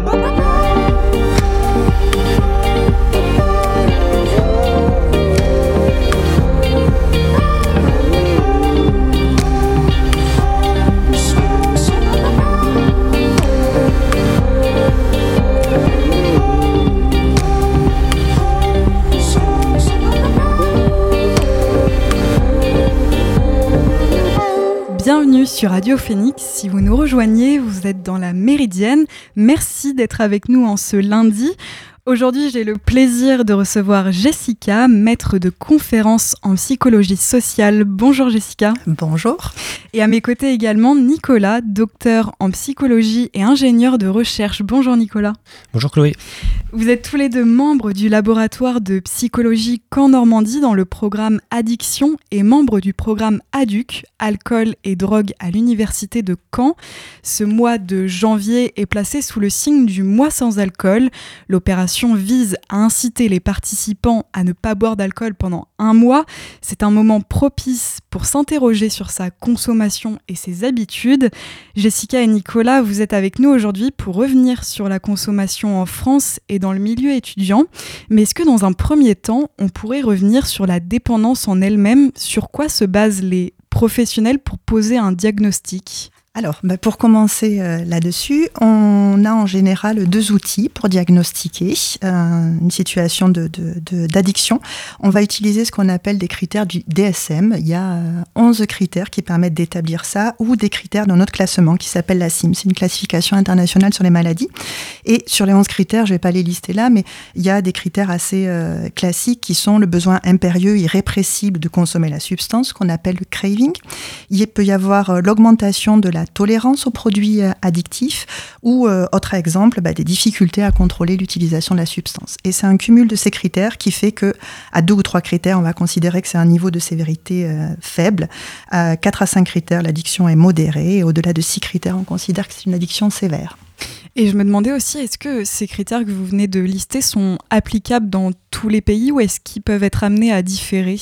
Bye-bye. Sur Radio Phoenix. Si vous nous rejoignez, vous êtes dans la Méridienne. Merci d'être avec nous en ce lundi. Aujourd'hui, j'ai le plaisir de recevoir Jessica, maître de conférences en psychologie sociale. Bonjour Jessica. Bonjour. Et à mes côtés également Nicolas, docteur en psychologie et ingénieur de recherche. Bonjour Nicolas. Bonjour Chloé. Vous êtes tous les deux membres du laboratoire de psychologie Caen Normandie dans le programme Addiction et membre du programme ADUC, alcool et drogue à l'université de Caen. Ce mois de janvier est placé sous le signe du mois sans alcool. L'opération vise à inciter les participants à ne pas boire d'alcool pendant un mois. C'est un moment propice pour s'interroger sur sa consommation et ses habitudes. Jessica et Nicolas, vous êtes avec nous aujourd'hui pour revenir sur la consommation en France et dans le milieu étudiant. Mais est-ce que dans un premier temps, on pourrait revenir sur la dépendance en elle-même? Sur quoi se basent les professionnels pour poser un diagnostic? Alors, bah, pour commencer euh, là-dessus, on a en général deux outils pour diagnostiquer euh, une situation d'addiction. On va utiliser ce qu'on appelle des critères du DSM. Il y a 11 euh, critères qui permettent d'établir ça, ou des critères dans notre classement qui s'appelle la CIM. C'est une classification internationale sur les maladies. Et sur les 11 critères, je ne vais pas les lister là, mais il y a des critères assez classiques qui sont le besoin impérieux, irrépressible de consommer la substance, qu'on appelle le craving. Il peut y avoir l'augmentation de la tolérance aux produits euh, addictifs ou, euh, autre exemple, bah, des difficultés à contrôler l'utilisation de la substance. Et c'est un cumul de ces critères qui fait que, à deux ou trois critères, on va considérer que c'est un niveau de sévérité euh, faible. À quatre à cinq critères, l'addiction est modérée. Et au-delà de six critères, on considère que c'est une addiction sévère. Et je me demandais aussi, est-ce que ces critères que vous venez de lister sont applicables dans tous les pays ou est-ce qu'ils peuvent être amenés à différer?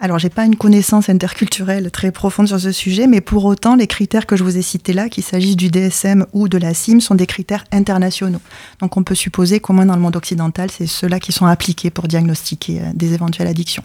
Alors, j'ai pas une connaissance interculturelle très profonde sur ce sujet, mais pour autant, les critères que je vous ai cités là, qu'il s'agisse du DSM ou de la CIM, sont des critères internationaux. Donc, on peut supposer qu'au moins dans le monde occidental, c'est ceux-là qui sont appliqués pour diagnostiquer euh, des éventuelles addictions.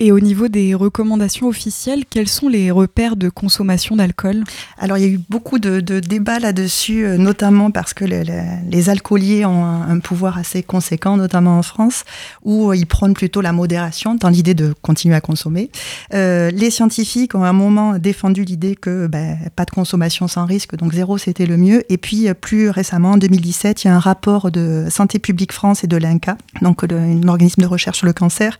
Et au niveau des recommandations officielles, quels sont les repères de consommation d'alcool? Alors, il y a eu beaucoup de, débats là-dessus, euh, notamment parce que les alcooliers ont un, pouvoir assez conséquent, notamment en France, où ils prônent plutôt la modération, dans l'idée de continuer à consommer consommer. Euh, les scientifiques ont à un moment défendu l'idée que ben, pas de consommation sans risque, donc zéro c'était le mieux. Et puis euh, plus récemment, en 2017, il y a un rapport de Santé publique France et de l'INCA, donc un organisme de recherche sur le cancer,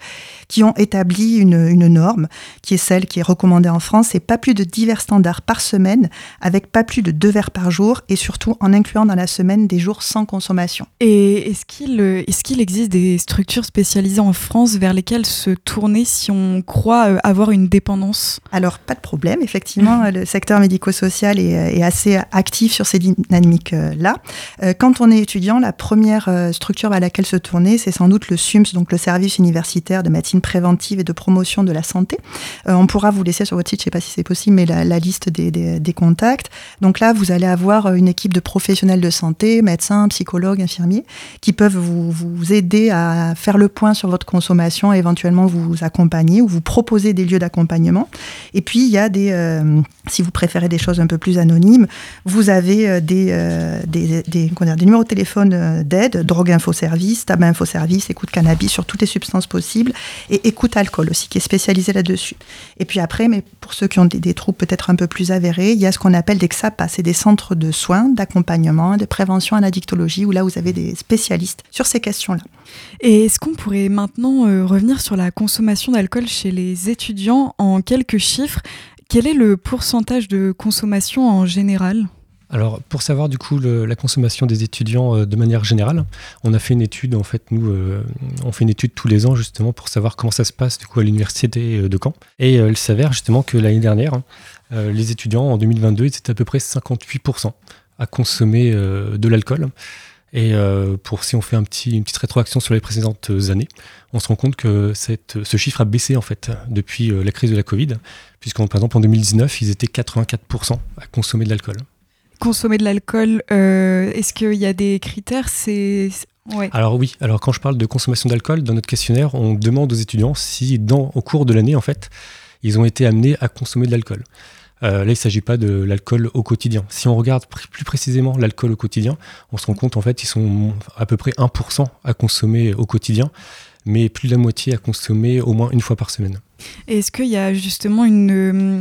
qui ont établi une, norme qui est celle qui est recommandée en France, c'est pas plus de 10 verres standards par semaine, avec pas plus de 2 verres par jour, et surtout en incluant dans la semaine des jours sans consommation. Et est-ce qu'il est qu'il existe des structures spécialisées en France vers lesquelles se tourner si on croit euh, avoir une dépendance Alors, pas de problème. Effectivement, le secteur médico-social est, est, assez actif sur ces dynamiques-là. Euh, quand on est étudiant, la première euh, structure à laquelle se tourner, c'est sans doute le SUMS, donc le service universitaire de médecine préventive et de promotion de la santé. on pourra vous laisser sur votre site, je ne sais pas si c'est possible, mais la, liste des, des, contacts. Donc là, vous allez avoir une équipe de professionnels de santé, médecins, psychologues, infirmiers, qui peuvent vous, vous aider à faire le point sur votre consommation et éventuellement vous accompagner ou vous proposer des lieux d'accompagnement. Et puis, il y a des, euh, si vous préférez des choses un peu plus anonymes, vous avez euh, des, euh, des, des, des, numéros de téléphone d'aide, drogue info service, tabac info service, écoute cannabis sur toutes les substances possibles et écoute alcool aussi, qui est spécialisé là-dessus. Et puis après, mais pour ceux qui ont des, des troubles peut-être un peu plus avérés, il y a ce qu'on appelle des XAPA, c'est des centres de soins, d'accompagnement, de prévention en addictologie, où là, vous avez des spécialistes sur ces questions-là. Et est-ce qu'on pourrait maintenant revenir sur la consommation d'alcool chez les étudiants en quelques chiffres. Quel est le pourcentage de consommation en général? Alors, pour savoir du coup la consommation des étudiants euh, de manière générale, on a fait une étude, en fait, nous, euh, on fait une étude tous les ans justement pour savoir comment ça se passe du coup à l'université euh, de Caen. Et il s'avère justement que l'année dernière, les étudiants en 2022, étaient à peu près 58% à consommer de l'alcool. Et euh, pour si on fait un petit, une petite rétroaction sur les précédentes années, on se rend compte que cette, ce chiffre a baissé en fait depuis euh, la crise de la Covid, puisqu'en par exemple en 2019, ils étaient 84% à consommer de l'alcool. consommer de l'alcool, est-ce qu'il y a des critères? C'est alors oui, alors quand je parle de consommation d'alcool, dans notre questionnaire, on demande aux étudiants si, dans, au cours de l'année, en fait, ils ont été amenés à consommer de l'alcool. Euh, là, il ne s'agit pas de l'alcool au quotidien. Si on regarde plus précisément l'alcool au quotidien, on se rend compte en fait qu'ils sont à peu près 1% à consommer au quotidien, mais plus de la moitié à consommer au moins une fois par semaine. Est-ce qu'il y a justement une.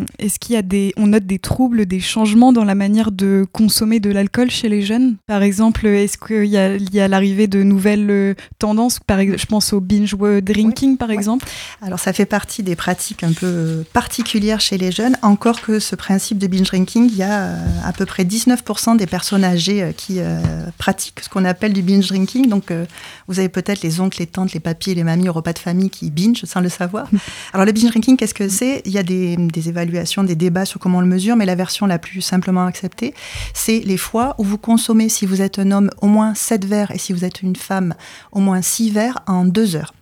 Euh, est-ce qu'il y a des. On note des troubles, des changements dans la manière de consommer de l'alcool chez les jeunes? Par exemple, est-ce qu'il y a, a l'arrivée de nouvelles euh, tendances? Par, Je pense au binge drinking, par exemple. Alors, ça fait partie des pratiques un peu particulières chez les jeunes. Encore que ce principe de binge drinking, il y a euh, à peu près 19% des personnes âgées qui pratiquent ce qu'on appelle du binge drinking. Donc, vous avez peut-être les oncles, les tantes, les papiers, les mamies au repas de famille qui binge sans le savoir. Alors, le binge drinking, qu'est-ce que c'est? Il y a des, évaluations, des débats sur comment on le mesure, mais la version la plus simplement acceptée, c'est les fois où vous consommez, si vous êtes un homme, au moins 7 verres et si vous êtes une femme, au moins 6 verres en 2 heures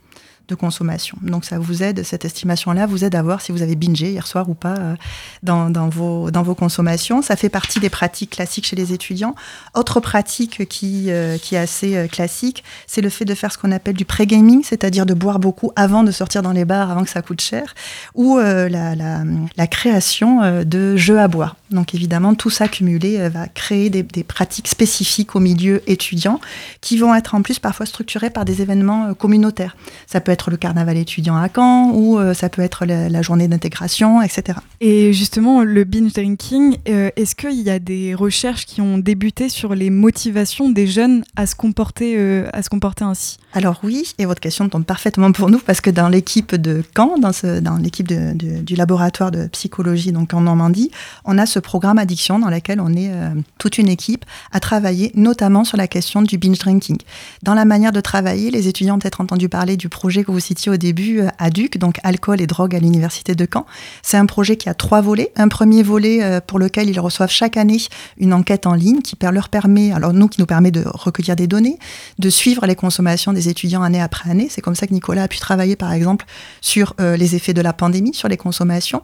de consommation. Donc ça vous aide, cette estimation-là vous aide à voir si vous avez bingé hier soir ou pas euh, dans, vos, dans vos consommations. Ça fait partie des pratiques classiques chez les étudiants. Autre pratique qui, euh, qui est assez euh, classique, c'est le fait de faire ce qu'on appelle du pré-gaming, c'est-à-dire de boire beaucoup avant de sortir dans les bars, avant que ça coûte cher, ou la, la, la, création de jeux à boire. Donc évidemment, tout ça cumulé va créer des, des, pratiques spécifiques au milieu étudiant qui vont être en plus parfois structurées par des événements communautaires. Ça peut être le carnaval étudiant à Caen ou euh, ça peut être la, journée d'intégration, etc. Et justement, le binge drinking, euh, est-ce qu'il y a des recherches qui ont débuté sur les motivations des jeunes à se comporter, euh, à se comporter ainsi? Alors oui, et votre question tombe parfaitement pour nous parce que dans l'équipe de Caen, dans, ce, dans l'équipe du laboratoire de psychologie donc en Normandie, on a ce programme addiction dans lequel on est toute une équipe à travailler notamment sur la question du binge drinking. Dans la manière de travailler, les étudiants ont peut-être entendu parler du projet vous citiez au début, euh, à Duc, donc alcool et drogue à l'université de Caen. C'est un projet qui a trois volets. Un premier volet euh, pour lequel ils reçoivent chaque année une enquête en ligne qui leur permet, alors nous, qui nous permet de recueillir des données, de suivre les consommations des étudiants année après année. C'est comme ça que Nicolas a pu travailler, par exemple, sur euh, les effets de la pandémie, sur les consommations.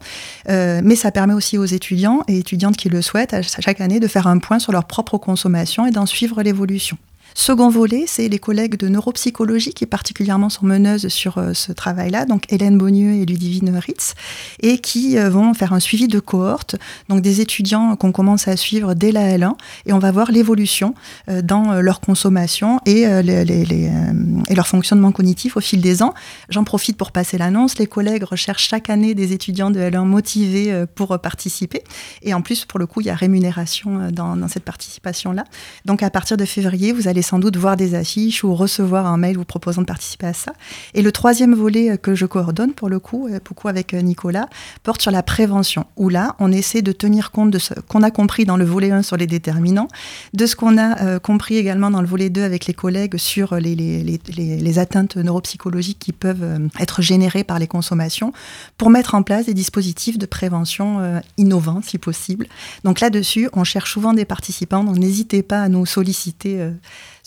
mais ça permet aussi aux étudiants et étudiantes qui le souhaitent, chaque année, de faire un point sur leur propre consommation et d'en suivre l'évolution. Second volet, c'est les collègues de neuropsychologie qui particulièrement sont meneuses sur euh, ce travail-là, donc Hélène Bonnieux et Ludivine Ritz, et qui euh, vont faire un suivi de cohorte, donc des étudiants qu'on commence à suivre dès la L1, et on va voir l'évolution euh, dans leur consommation et, leur fonctionnement cognitif au fil des ans. J'en profite pour passer l'annonce, les collègues recherchent chaque année des étudiants de L1 motivés pour participer, et en plus, pour le coup, il y a rémunération dans, dans cette participation-là. Donc à partir de février, vous allez sans doute voir des affiches ou recevoir un mail vous proposant de participer à ça. Et le troisième volet euh, que je coordonne, pour le coup, euh, beaucoup avec euh, Nicolas, porte sur la prévention, où là, on essaie de tenir compte de ce qu'on a compris dans le volet 1 sur les déterminants, de ce qu'on a compris également dans le volet 2 avec les collègues sur les, les, les, les atteintes neuropsychologiques qui peuvent être générées par les consommations, pour mettre en place des dispositifs de prévention innovants, si possible. Donc là-dessus, on cherche souvent des participants, donc n'hésitez pas à nous solliciter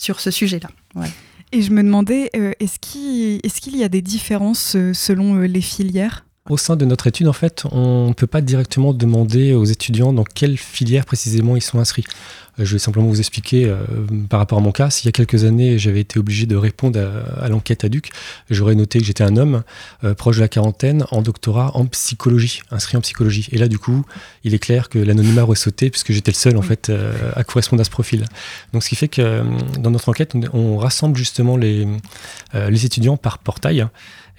sur ce sujet-là. Et je me demandais, euh, est-ce qu'il y a des différences euh, selon euh, les filières? Au sein de notre étude, en fait, on ne peut pas directement demander aux étudiants dans quelle filière précisément ils sont inscrits. Euh, je vais simplement vous expliquer euh, par rapport à mon cas. S'il y a quelques années, j'avais été obligé de répondre à, l'enquête à Duc, j'aurais noté que j'étais un homme euh, proche de la quarantaine en doctorat en psychologie, inscrit en psychologie. Et là, du coup, il est clair que l'anonymat aurait sauté puisque j'étais le seul en fait à correspondre à ce profil. Donc, ce qui fait que dans notre enquête, on, rassemble justement les, les étudiants par portail.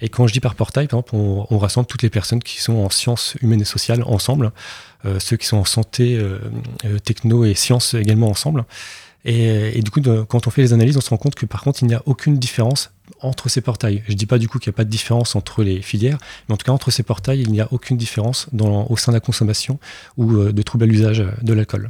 Et quand je dis par portail, par exemple, on, rassemble toutes les personnes qui sont en sciences humaines et sociales ensemble, ceux qui sont en santé, euh, euh, techno et sciences également ensemble. Et, du coup, quand on fait les analyses, on se rend compte que par contre, il n'y a aucune différence entre ces portails. Je ne dis pas du coup qu'il n'y a pas de différence entre les filières, mais en tout cas, entre ces portails, il n'y a aucune différence dans, au sein de la consommation ou de troubles à l'usage de l'alcool.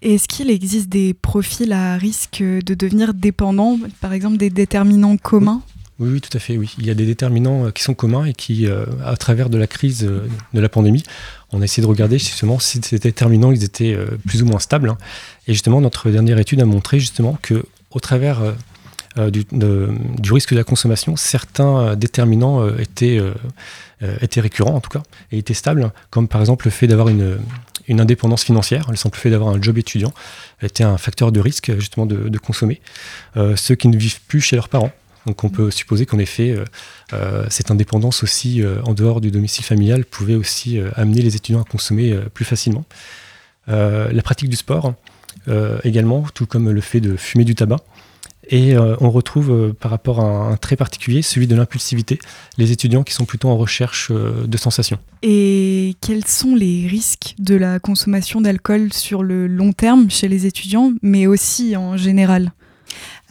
Est-ce qu'il existe des profils à risque de devenir dépendants, par exemple des déterminants communs? Oui, tout à fait. Oui, il y a des déterminants euh, qui sont communs et qui, euh, à travers de la crise euh, de la pandémie, on a essayé de regarder justement si ces déterminants ils étaient plus ou moins stables. Hein. Et justement, notre dernière étude a montré justement que, au travers du, risque de la consommation, certains déterminants étaient, récurrents en tout cas et étaient stables, comme par exemple le fait d'avoir une, une indépendance financière. Le simple fait d'avoir un job étudiant était un facteur de risque justement de, consommer. ceux qui ne vivent plus chez leurs parents. Donc on peut supposer qu'en effet, cette indépendance aussi en dehors du domicile familial pouvait aussi amener les étudiants à consommer plus facilement. la pratique du sport également, tout comme le fait de fumer du tabac. Et euh, on retrouve euh, par rapport à un, trait particulier, celui de l'impulsivité, les étudiants qui sont plutôt en recherche euh, de sensations. Et quels sont les risques de la consommation d'alcool sur le long terme chez les étudiants, mais aussi en général?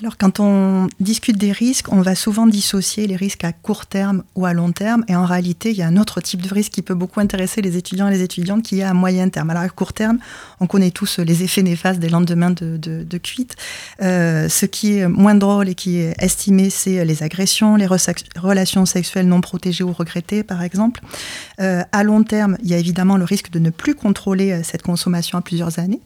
Alors quand on discute des risques, on va souvent dissocier les risques à court terme ou à long terme. Et en réalité, il y a un autre type de risque qui peut beaucoup intéresser les étudiants et les étudiantes qui est à moyen terme. Alors à court terme, on connaît tous les effets néfastes des lendemains de, de, cuite. Euh, ce qui est moins drôle et qui est estimé, c'est les agressions, les relations sexuelles non protégées ou regrettées, par exemple. Euh, à long terme, il y a évidemment le risque de ne plus contrôler euh, cette consommation à plusieurs années,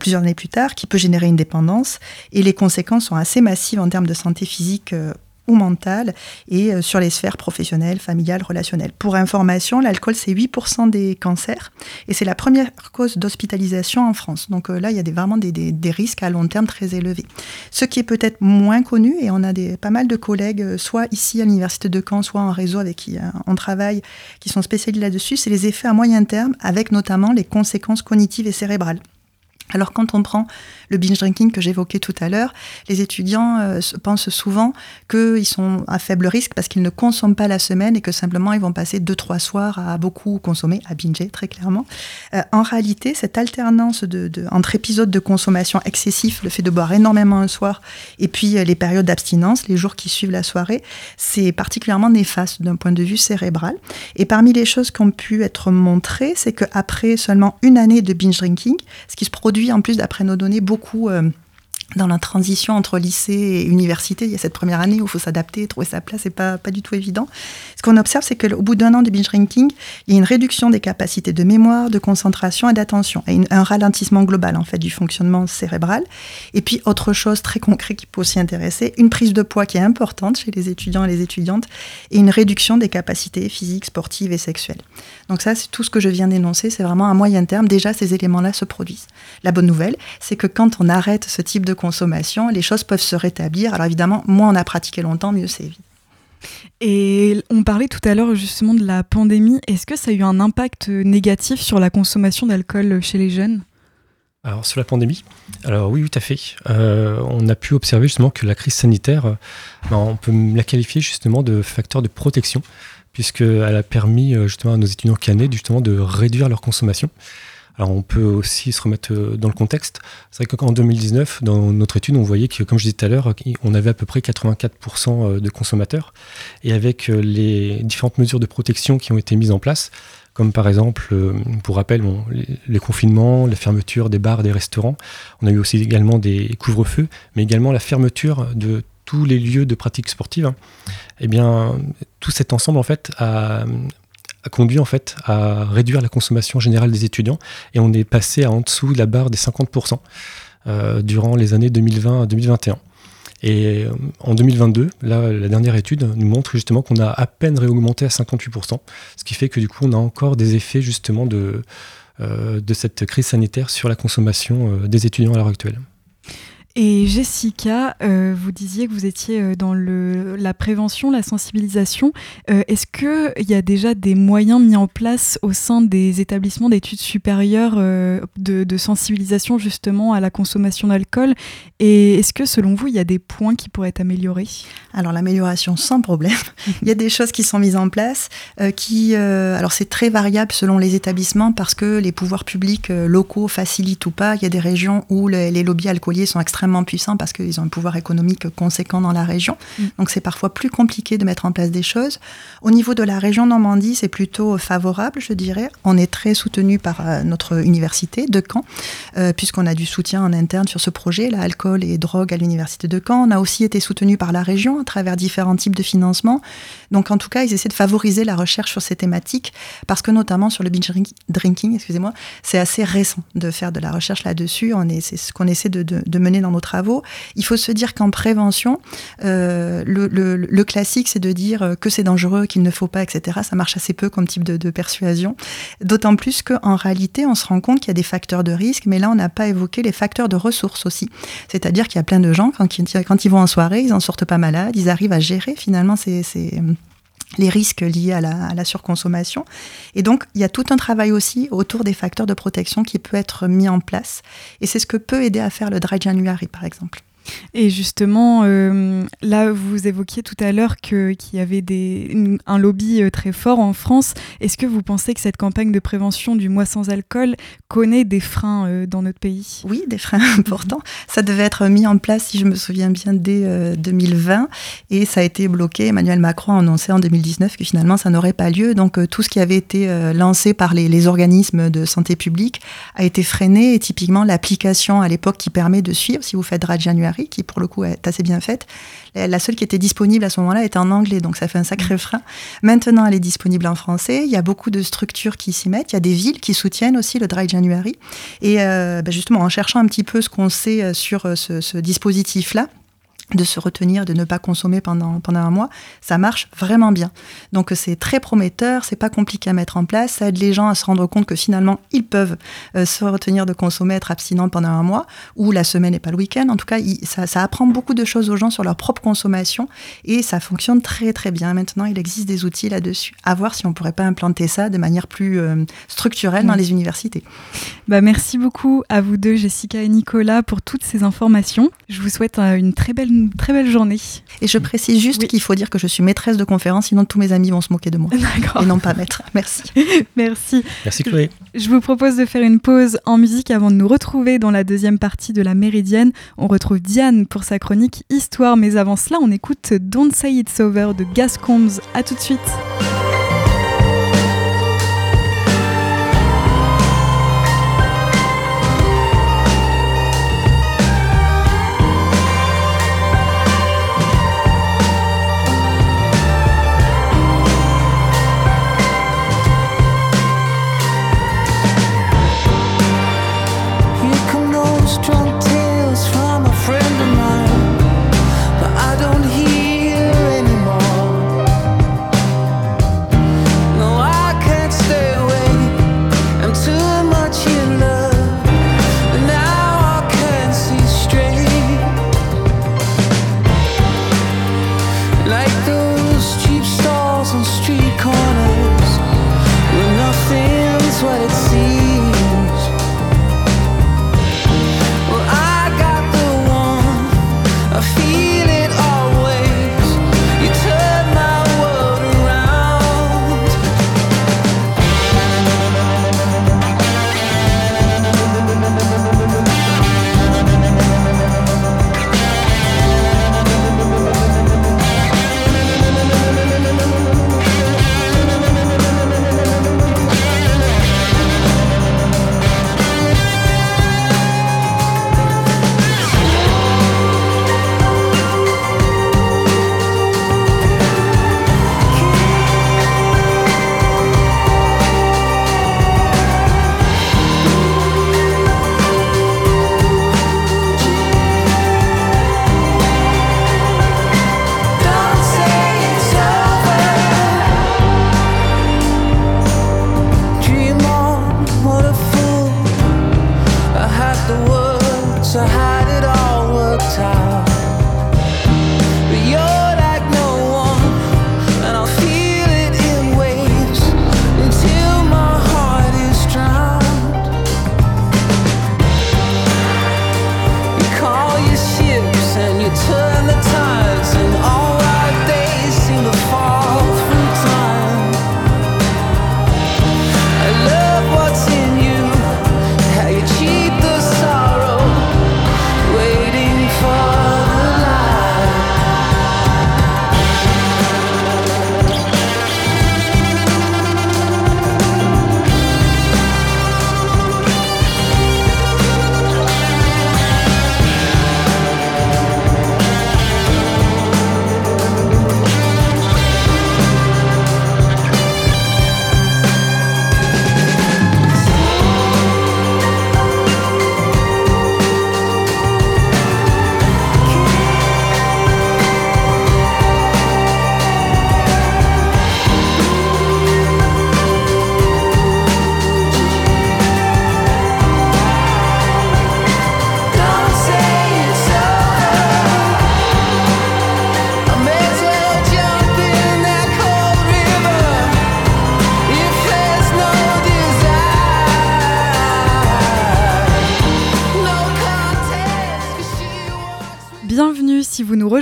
plusieurs années plus tard, qui peut générer une dépendance. Et les conséquences sont assez assez massive en termes de santé physique euh, ou mentale et euh, sur les sphères professionnelles, familiales, relationnelles. Pour information, l'alcool, c'est 8% des cancers et c'est la première cause d'hospitalisation en France. Donc euh, là, il y a vraiment des, risques à long terme très élevés. Ce qui est peut-être moins connu, et on a pas mal de collègues, soit ici à l'Université de Caen, soit en réseau avec qui on travaille, qui sont spécialisés là-dessus, c'est les effets à moyen terme, avec notamment les conséquences cognitives et cérébrales. Alors quand on prend le binge drinking que j'évoquais tout à l'heure, les étudiants euh, pensent souvent qu'ils sont à faible risque parce qu'ils ne consomment pas la semaine et que simplement ils vont passer deux trois soirs à beaucoup consommer, à binger très clairement. Euh, en réalité, cette alternance entre épisodes de consommation excessif, le fait de boire énormément un soir, et puis euh, les périodes d'abstinence, les jours qui suivent la soirée, c'est particulièrement néfaste d'un point de vue cérébral. Et parmi les choses qui ont pu être montrées, c'est qu'après seulement une année de binge drinking, ce qui se produit en plus, d'après nos données, beaucoup euh, dans la transition entre lycée et université, il y a cette première année où il faut s'adapter, trouver sa place, c'est pas, pas du tout évident. Ce qu'on observe, c'est qu'au bout d'un an de binge drinking, il y a une réduction des capacités de mémoire, de concentration et d'attention, et un ralentissement global en fait du fonctionnement cérébral. Et puis autre chose très concret qui peut aussi intéresser, une prise de poids qui est importante chez les étudiants et les étudiantes, et une réduction des capacités physiques, sportives et sexuelles. Donc ça, c'est tout ce que je viens d'énoncer, c'est vraiment à moyen terme. Déjà, ces éléments-là se produisent. La bonne nouvelle, c'est que quand on arrête ce type de consommation, les choses peuvent se rétablir. Alors évidemment, moins on a pratiqué longtemps, mieux c'est évident. Et on parlait tout à l'heure justement de la pandémie. Est-ce que ça a eu un impact négatif sur la consommation d'alcool chez les jeunes? Alors sur la pandémie, alors oui, tout à fait. Euh, on a pu observer justement que la crise sanitaire, ben, on peut la qualifier justement de facteur de protection, puisqu'elle a permis euh, justement à nos étudiants canés justement de réduire leur consommation. Alors on peut aussi se remettre euh, dans le contexte. C'est vrai qu'en 2019, dans notre étude, on voyait que, comme je disais tout à l'heure, on avait à peu près 84% euh, de consommateurs. Et avec euh, les différentes mesures de protection qui ont été mises en place, comme par exemple, pour rappel, les, confinements, la fermeture des bars, des restaurants, on a eu aussi également des couvre-feux, mais également la fermeture de tous les lieux de pratique sportive. Hein. Eh bien, tout cet ensemble, en fait, a, conduit en fait à réduire la consommation générale des étudiants et on est passé à en dessous de la barre des 50% euh, durant les années 2020 à 2021. Et euh, en 2022, là, la dernière étude nous montre justement qu'on a à peine réaugmenté à 58%, ce qui fait que du coup, on a encore des effets justement de, euh, de cette crise sanitaire sur la consommation des étudiants à l'heure actuelle. Et Jessica, euh, vous disiez que vous étiez euh, dans le, la prévention, la sensibilisation. Euh, est-ce qu'il y a déjà des moyens mis en place au sein des établissements d'études supérieures de, sensibilisation justement à la consommation d'alcool? Et est-ce que selon vous, il y a des points qui pourraient être améliorés? Alors l'amélioration sans problème. il y a des choses qui sont mises en place qui, alors c'est très variable selon les établissements parce que les pouvoirs publics locaux facilitent ou pas. Il y a des régions où les, les lobbies alcooliers sont extrêmement puissants parce qu'ils ont un pouvoir économique conséquent dans la région. Mm. Donc c'est parfois plus compliqué de mettre en place des choses. Au niveau de la région Normandie, c'est plutôt favorable, je dirais. On est très soutenu par euh, notre université de Caen, euh, puisqu'on a du soutien en interne sur ce projet, l'alcool et drogue à l'université de Caen. On a aussi été soutenu par la région à travers différents types de financement. Donc en tout cas, ils essaient de favoriser la recherche sur ces thématiques, parce que notamment sur le binge drinking, excusez-moi, c'est assez récent de faire de la recherche là-dessus. C'est ce qu'on essaie de, de mener dans nos aux travaux. Il faut se dire qu'en prévention, le, le, classique, c'est de dire que c'est dangereux, qu'il ne faut pas, etc. Ça marche assez peu comme type de, persuasion. D'autant plus qu'en réalité, on se rend compte qu'il y a des facteurs de risque, mais là, on n'a pas évoqué les facteurs de ressources aussi. C'est-à-dire qu'il y a plein de gens, quand, ils vont en soirée, ils en sortent pas malades, ils arrivent à gérer finalement ces, les risques liés à la, à la, surconsommation. Et donc, il y a tout un travail aussi autour des facteurs de protection qui peut être mis en place. Et c'est ce que peut aider à faire le Dry January, par exemple. Et justement, euh, là, vous évoquiez tout à l'heure qu'il y avait un lobby euh, très fort en France. Est-ce que vous pensez que cette campagne de prévention du mois sans alcool connaît des freins euh, dans notre pays? Oui, des freins importants. Ça devait être mis en place, si je me souviens bien, dès 2020 et ça a été bloqué. Emmanuel Macron a annoncé en 2019 que finalement ça n'aurait pas lieu. Donc tout ce qui avait été lancé par les, organismes de santé publique a été freiné et typiquement l'application à l'époque qui permet de suivre, si vous faites Dry January, qui pour le coup est assez bien faite. La seule qui était disponible à ce moment-là était en anglais, donc ça fait un sacré mm. frein. Maintenant, elle est disponible en français. Il y a beaucoup de structures qui s'y mettent. Il y a des villes qui soutiennent aussi le Dry January. Et euh, bah, justement, en cherchant un petit peu ce qu'on sait euh, sur euh, ce dispositif-là, de se retenir, de ne pas consommer pendant, pendant un mois, ça marche vraiment bien. Donc c'est très prometteur, c'est pas compliqué à mettre en place, ça aide les gens à se rendre compte que finalement ils peuvent euh, se retenir de consommer, être abstinents pendant un mois, ou la semaine et pas le week-end. En tout cas, ça, ça, apprend beaucoup de choses aux gens sur leur propre consommation et ça fonctionne très très bien. Maintenant, il existe des outils là-dessus. À voir si on pourrait pas implanter ça de manière plus euh, structurelle dans les universités. Bah, merci beaucoup à vous deux, Jessica et Nicolas, pour toutes ces informations. Je vous souhaite euh, une très belle très belle journée. Et je précise juste qu'il faut dire que je suis maîtresse de conférence, sinon tous mes amis vont se moquer de moi. Et non pas maître. Merci. Merci. Merci Chloé. Je vous propose de faire une pause en musique avant de nous retrouver dans la deuxième partie de la Méridienne. On retrouve Diane pour sa chronique Histoire, mais avant cela, on écoute Don't Say It's Over de Gascombs. A tout de suite.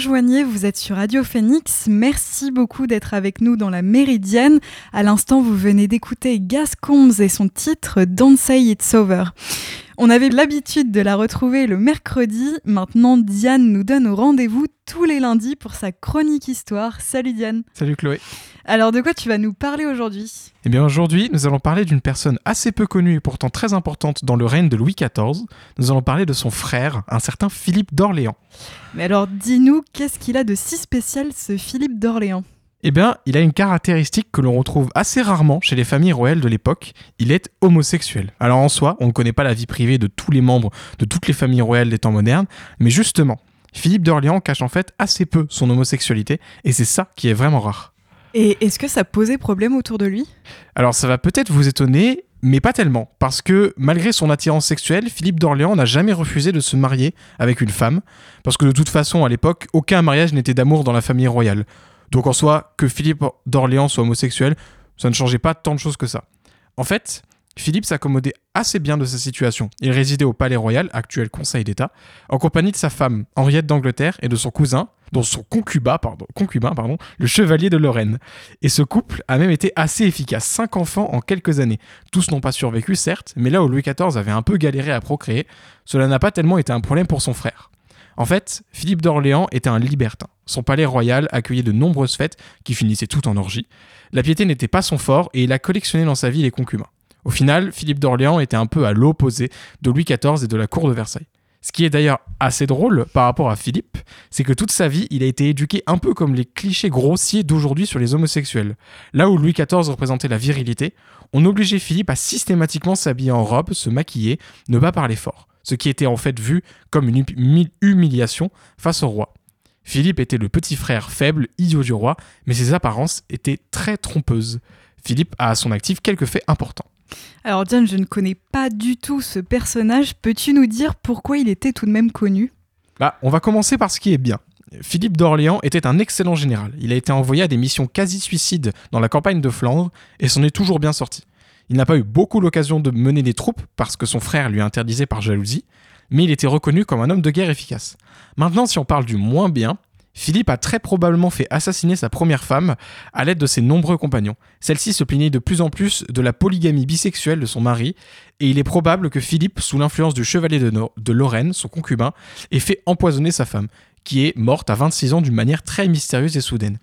Vous êtes sur Radio Phoenix. Merci beaucoup d'être avec nous dans la Méridienne. À l'instant, vous venez d'écouter Gascombs et son titre Don't Say It's Over. On avait l'habitude de la retrouver le mercredi. Maintenant, Diane nous donne au rendez-vous tous les lundis pour sa chronique histoire. Salut Diane. Salut Chloé. Alors, de quoi tu vas nous parler aujourd'hui? Eh bien, aujourd'hui, nous allons parler d'une personne assez peu connue et pourtant très importante dans le règne de Louis XIV. Nous allons parler de son frère, un certain Philippe d'Orléans. Mais alors, dis-nous, qu'est-ce qu'il a de si spécial, ce Philippe d'Orléans? Eh bien, il a une caractéristique que l'on retrouve assez rarement chez les familles royales de l'époque, il est homosexuel. Alors en soi, on ne connaît pas la vie privée de tous les membres de toutes les familles royales des temps modernes, mais justement, Philippe d'Orléans cache en fait assez peu son homosexualité, et c'est ça qui est vraiment rare. Et est-ce que ça posait problème autour de lui? Alors ça va peut-être vous étonner, mais pas tellement, parce que malgré son attirance sexuelle, Philippe d'Orléans n'a jamais refusé de se marier avec une femme, parce que de toute façon, à l'époque, aucun mariage n'était d'amour dans la famille royale. Donc en soi, que Philippe d'Orléans soit homosexuel, ça ne changeait pas tant de choses que ça. En fait, Philippe s'accommodait assez bien de sa situation. Il résidait au Palais Royal, actuel Conseil d'État, en compagnie de sa femme, Henriette d'Angleterre, et de son cousin, dont son concubin, le chevalier de Lorraine. Et ce couple a même été assez efficace, cinq enfants en quelques années. Tous n'ont pas survécu, certes, mais là où Louis XIV avait un peu galéré à procréer, cela n'a pas tellement été un problème pour son frère. En fait, Philippe d'Orléans était un libertin. Son palais royal accueillait de nombreuses fêtes qui finissaient toutes en orgie. La piété n'était pas son fort et il a collectionné dans sa vie les concubins. Au final, Philippe d'Orléans était un peu à l'opposé de Louis XIV et de la cour de Versailles. Ce qui est d'ailleurs assez drôle par rapport à Philippe, c'est que toute sa vie, il a été éduqué un peu comme les clichés grossiers d'aujourd'hui sur les homosexuels. Là où Louis XIV représentait la virilité, on obligeait Philippe à systématiquement s'habiller en robe, se maquiller, ne pas parler fort ce qui était en fait vu comme une humiliation face au roi. Philippe était le petit frère faible, idiot du roi, mais ses apparences étaient très trompeuses. Philippe a à son actif quelques faits importants. Alors Diane, je ne connais pas du tout ce personnage. Peux-tu nous dire pourquoi il était tout de même connu? Bah, on va commencer par ce qui est bien. Philippe d'Orléans était un excellent général. Il a été envoyé à des missions quasi suicides dans la campagne de Flandre et s'en est toujours bien sorti. Il n'a pas eu beaucoup l'occasion de mener des troupes parce que son frère lui interdisait par jalousie, mais il était reconnu comme un homme de guerre efficace. Maintenant, si on parle du moins bien, Philippe a très probablement fait assassiner sa première femme à l'aide de ses nombreux compagnons. Celle-ci se plaignait de plus en plus de la polygamie bisexuelle de son mari, et il est probable que Philippe, sous l'influence du chevalier de, Lorraine, son concubin, ait fait empoisonner sa femme, qui est morte à 26 ans d'une manière très mystérieuse et soudaine.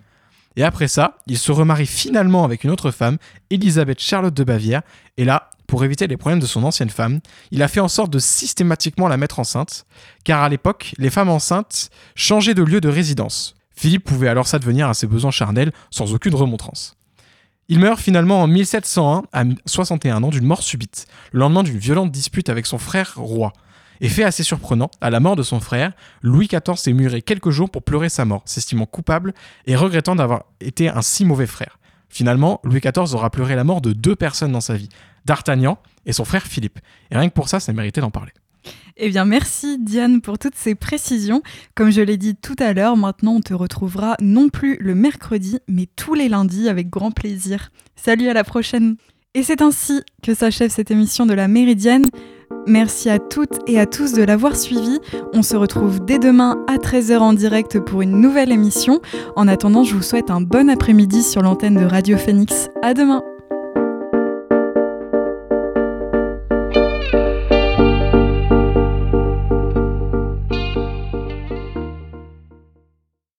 Et après ça, il se remarie finalement avec une autre femme, Elisabeth Charlotte de Bavière, et là, pour éviter les problèmes de son ancienne femme, il a fait en sorte de systématiquement la mettre enceinte, car à l'époque, les femmes enceintes changeaient de lieu de résidence. Philippe pouvait alors s'advenir à ses besoins charnels sans aucune remontrance. Il meurt finalement en 1701 à 61 ans d'une mort subite, le lendemain d'une violente dispute avec son frère roi. Et fait assez surprenant, à la mort de son frère, Louis XIV s'est muré quelques jours pour pleurer sa mort, s'estimant coupable et regrettant d'avoir été un si mauvais frère. Finalement, Louis XIV aura pleuré la mort de deux personnes dans sa vie, d'Artagnan et son frère Philippe. Et rien que pour ça, ça méritait d'en parler. Eh bien, merci Diane pour toutes ces précisions. Comme je l'ai dit tout à l'heure, maintenant on te retrouvera non plus le mercredi, mais tous les lundis avec grand plaisir. Salut, à la prochaine. Et c'est ainsi que s'achève cette émission de la Méridienne. Merci à toutes et à tous de l'avoir suivi. On se retrouve dès demain à 13h en direct pour une nouvelle émission. En attendant, je vous souhaite un bon après-midi sur l'antenne de Radio Phoenix. À demain!